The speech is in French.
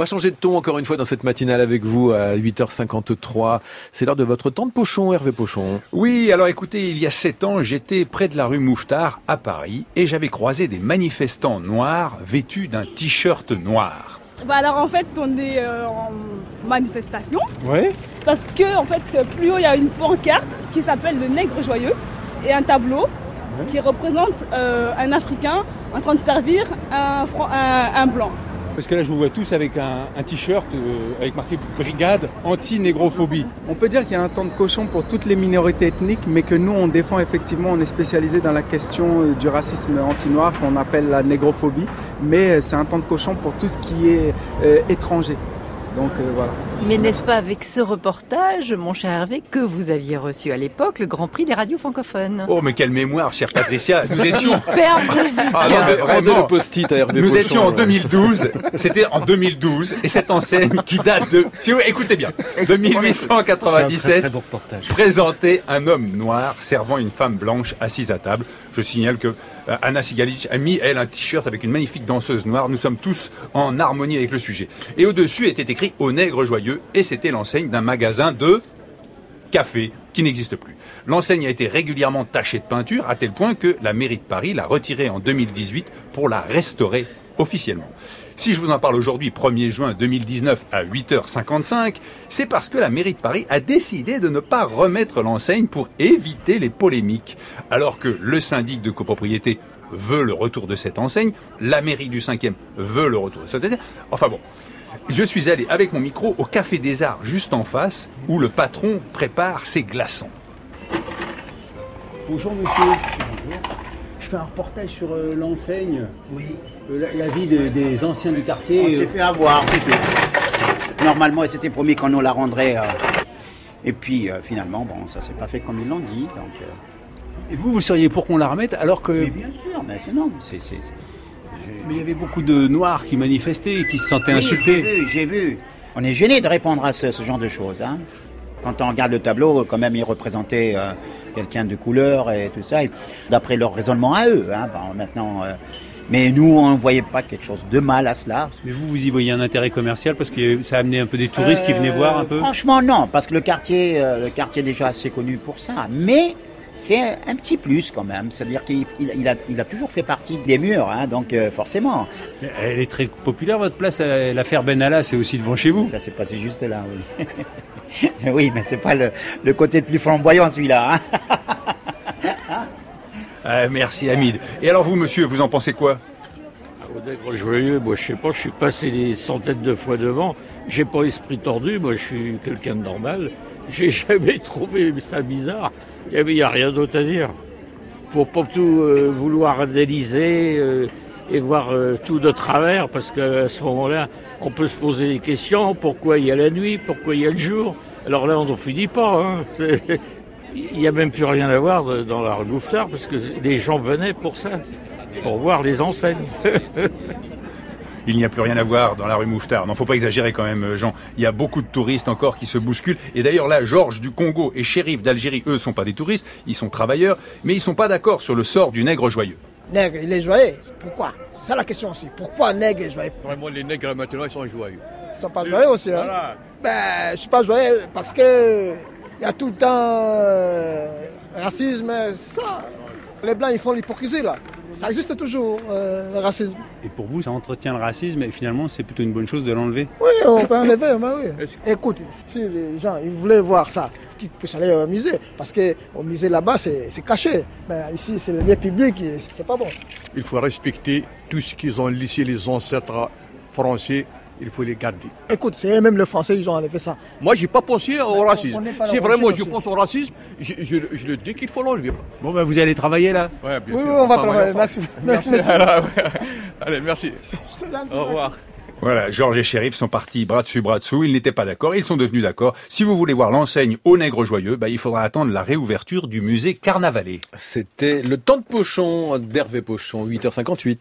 va changer de ton encore une fois dans cette matinale avec vous à 8h53. C'est l'heure de votre temps de Pochon, Hervé Pochon. Oui, alors écoutez, il y a sept ans, j'étais près de la rue Mouffetard à Paris et j'avais croisé des manifestants noirs vêtus d'un t-shirt noir. Bah alors en fait on est euh, en manifestation Ouais. parce que en fait plus haut il y a une pancarte qui s'appelle le nègre joyeux et un tableau qui représente euh, un Africain en train de servir un, Fran- un- un blanc. Parce que là, je vous vois tous avec un, t-shirt euh, avec marqué Brigade anti-négrophobie. On peut dire qu'il y a un temps de cochon pour toutes les minorités ethniques, mais que nous, on défend effectivement, on est spécialisé dans la question euh, du racisme anti-noir qu'on appelle la négrophobie, mais euh, c'est un temps de cochon pour tout ce qui est étranger. Donc voilà. Mais n'est-ce pas avec ce reportage, mon cher Hervé, que vous aviez reçu à l'époque le Grand Prix des radios francophones? Oh, mais quelle mémoire, chère Patricia. Nous étions... Hyper brésilien. Ah, non, le post-it à Hervé Nous Pochon, étions en ouais. 2012, c'était en 2012, et cette enseigne qui date de, si vous écoutez bien, de 1897, présentait un homme noir servant une femme blanche assise à table. Je signale que euh, Anna Sigalic a mis, elle, un t-shirt avec une magnifique danseuse noire. Nous sommes tous en harmonie avec le sujet. Et au-dessus était écrit Au nègre joyeux, et c'était l'enseigne d'un magasin de café qui n'existe plus. L'enseigne a été régulièrement tachée de peinture à tel point que la mairie de Paris l'a retirée en 2018 pour la restaurer officiellement. Si je vous en parle aujourd'hui, 1er juin 2019 à 8h55, c'est parce que la mairie de Paris a décidé de ne pas remettre l'enseigne pour éviter les polémiques. Alors que le syndic de copropriété veut le retour de cette enseigne, la mairie du 5e veut le retour de cette enseigne. Enfin bon, je suis allé avec mon micro au Café des Arts juste en face où le patron prépare ses glaçons. Bonjour monsieur. Je fais un reportage sur euh, l'enseigne. Oui. la, la vie de- des anciens du quartier. On euh, s'est fait avoir, c'est tout. Normalement, il s'était promis qu'on nous la rendrait. euh, et puis, euh, finalement, bon, ça s'est pas fait comme ils l'ont dit. Donc, euh, Et vous, vous seriez pour qu'on la remette alors que. mais bien sûr, mais c'est non. C'est, c'est, Mais il y avait beaucoup de noirs qui manifestaient, qui se sentaient Oui, J'ai insultés. vu, j'ai vu. On est gêné de répondre à ce, ce genre de choses. Hein. Quand on regarde le tableau, quand même, ils représentaient euh, quelqu'un de couleur et tout ça. D'après leur raisonnement à eux. Hein. Maintenant, euh, mais nous, on ne voyait pas quelque chose de mal à cela. Mais vous, vous y voyez un intérêt commercial parce que ça a amené un peu des touristes qui venaient Euh, voir un peu? Franchement, non, parce que le quartier, le quartier est déjà assez connu pour ça. Mais c'est un, petit plus quand même. C'est-à-dire qu'il il- il a, il a toujours fait partie des murs, hein, donc euh, forcément. Elle est très populaire, votre place. euh, L'affaire Benalla, c'est aussi devant chez vous. Ça s'est passé juste là, oui. oui, mais c'est pas le, le côté le plus flamboyant celui-là. hein. Ah, merci Hamid. Et alors vous, monsieur, vous en pensez quoi? Au nègre joyeux, moi je sais pas, je suis passé des centaines de fois devant. J'ai pas esprit tordu, moi je suis quelqu'un de normal. J'ai jamais trouvé ça bizarre. Il n'y a, rien d'autre à dire. Faut pas tout euh, vouloir analyser euh, et voir euh, tout de travers, parce qu'à ce moment-là, on peut se poser des questions. Pourquoi il y a la nuit? Pourquoi il y a le jour? Alors là, on n'en finit pas. hein. Il n'y a même plus rien à voir dans la Mouffetard, parce que les gens venaient pour ça, pour voir les enseignes. Il n'y a plus rien à voir dans la rue Mouffetard. Non, faut pas exagérer quand même, euh, Jean. Il y a beaucoup de touristes encore qui se bousculent. Et d'ailleurs, là, Georges du Congo et Shérif d'Algérie, eux, sont pas des touristes, ils sont travailleurs, mais ils sont pas d'accord sur le sort du nègre joyeux. Nègre, il est joyeux. Pourquoi? C'est ça la question aussi. Pourquoi nègre est joyeux? Vraiment, les nègres maintenant, ils sont joyeux. Ils sont pas joyeux aussi. Hein? Voilà. Ben, je suis pas joyeux parce que il y a tout le temps euh, racisme, c'est ça. Les blancs, ils font l'hypocrisie là. Ça existe toujours, euh, le racisme. Et pour vous, ça entretient le racisme et finalement, c'est plutôt une bonne chose de l'enlever. Oui, on peut enlever, mais oui. Écoute, si les gens ils voulaient voir ça, qu'ils puissent aller au musée. Parce qu'au musée là-bas, c'est caché. Mais ici, c'est le lieu public, et c'est pas bon. Il faut respecter tout ce qu'ils ont laissé les ancêtres français. Il faut les garder. Écoute, c'est même les Français, ils ont enlevé ça. Moi, j'ai pas pensé au racisme. Si vraiment je pense au racisme, je, je- je le dis qu'il faut l'enlever. Bon, ben vous allez travailler là Ouais, bien Oui, sûr. on va travailler. Merci. Merci, ouais. Allez, merci. Au revoir. Voilà, Georges et Shérif sont partis bras dessus, bras dessous. Ils n'étaient pas d'accord, ils sont devenus d'accord. Si vous voulez voir l'enseigne au nègre joyeux, bah, il faudra attendre la réouverture du musée Carnavalet. C'était le temps de Pochon d'Hervé Pochon, 8h58.